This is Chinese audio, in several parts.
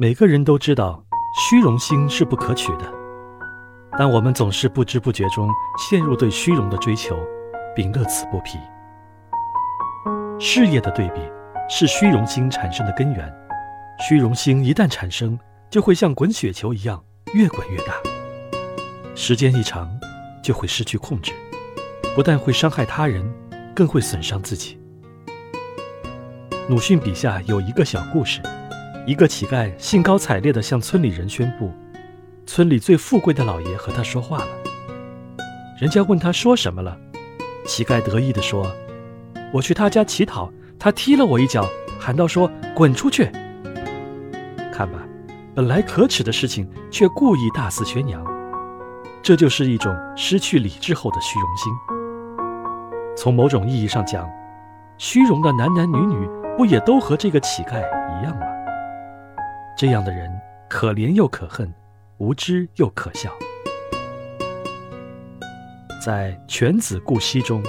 每个人都知道，虚荣心是不可取的，但我们总是不知不觉中陷入对虚荣的追求，并乐此不疲。事业的对比是虚荣心产生的根源，虚荣心一旦产生，就会像滚雪球一样越滚越大，时间一长，就会失去控制，不但会伤害他人，更会损伤自己。鲁迅笔下有一个小故事。一个乞丐兴高采烈地向村里人宣布，村里最富贵的老爷和他说话了。人家问他说什么了，乞丐得意地说：“我去他家乞讨，他踢了我一脚，喊道说滚出去。”看吧，本来可耻的事情，却故意大肆宣扬，这就是一种失去理智后的虚荣心。从某种意义上讲，虚荣的男男女女不也都和这个乞丐一样吗？这样的人可怜又可恨，无知又可笑。在《犬子顾惜》中，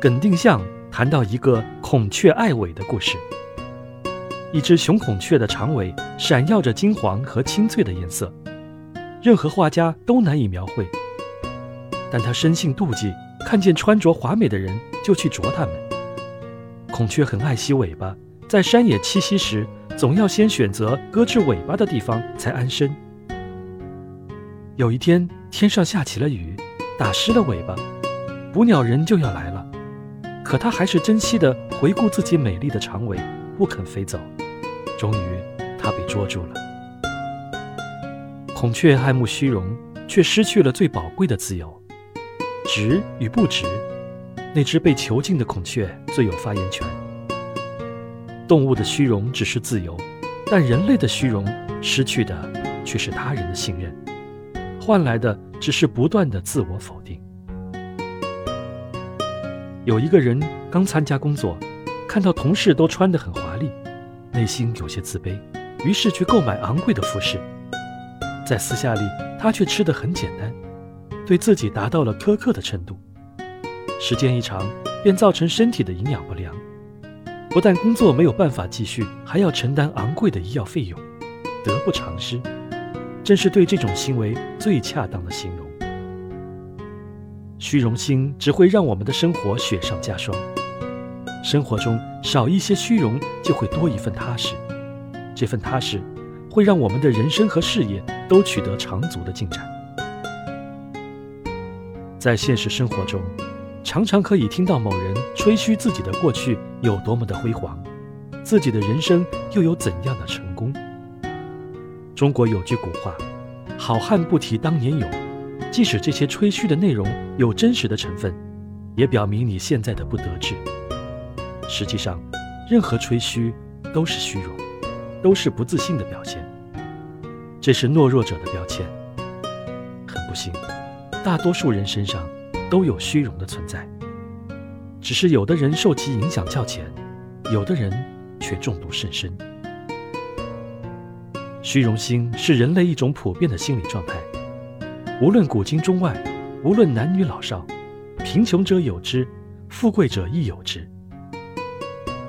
耿定向谈到一个孔雀爱尾的故事。一只雄孔雀的长尾闪耀着金黄和青翠的颜色，任何画家都难以描绘。但他生性妒忌，看见穿着华美的人就去啄他们。孔雀很爱惜尾巴，在山野栖息时。总要先选择搁置尾巴的地方才安身。有一天，天上下起了雨，打湿了尾巴，捕鸟人就要来了，可他还是珍惜地回顾自己美丽的长尾，不肯飞走。终于，他被捉住了。孔雀爱慕虚荣，却失去了最宝贵的自由。值与不值，那只被囚禁的孔雀最有发言权。动物的虚荣只是自由，但人类的虚荣失去的却是他人的信任，换来的只是不断的自我否定。有一个人刚参加工作，看到同事都穿得很华丽，内心有些自卑，于是去购买昂贵的服饰。在私下里，他却吃得很简单，对自己达到了苛刻的程度。时间一长，便造成身体的营养不良。不但工作没有办法继续，还要承担昂贵的医药费用，得不偿失。正是对这种行为最恰当的形容。虚荣心只会让我们的生活雪上加霜。生活中少一些虚荣，就会多一份踏实。这份踏实，会让我们的人生和事业都取得长足的进展。在现实生活中。常常可以听到某人吹嘘自己的过去有多么的辉煌，自己的人生又有怎样的成功。中国有句古话：“好汉不提当年勇。”即使这些吹嘘的内容有真实的成分，也表明你现在的不得志。实际上，任何吹嘘都是虚荣，都是不自信的表现。这是懦弱者的标签。很不幸，大多数人身上。都有虚荣的存在，只是有的人受其影响较浅，有的人却中毒甚深。虚荣心是人类一种普遍的心理状态，无论古今中外，无论男女老少，贫穷者有之，富贵者亦有之。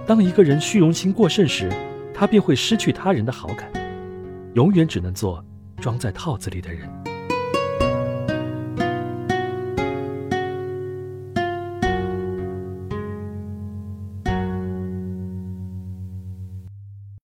当一个人虚荣心过盛时，他便会失去他人的好感，永远只能做装在套子里的人。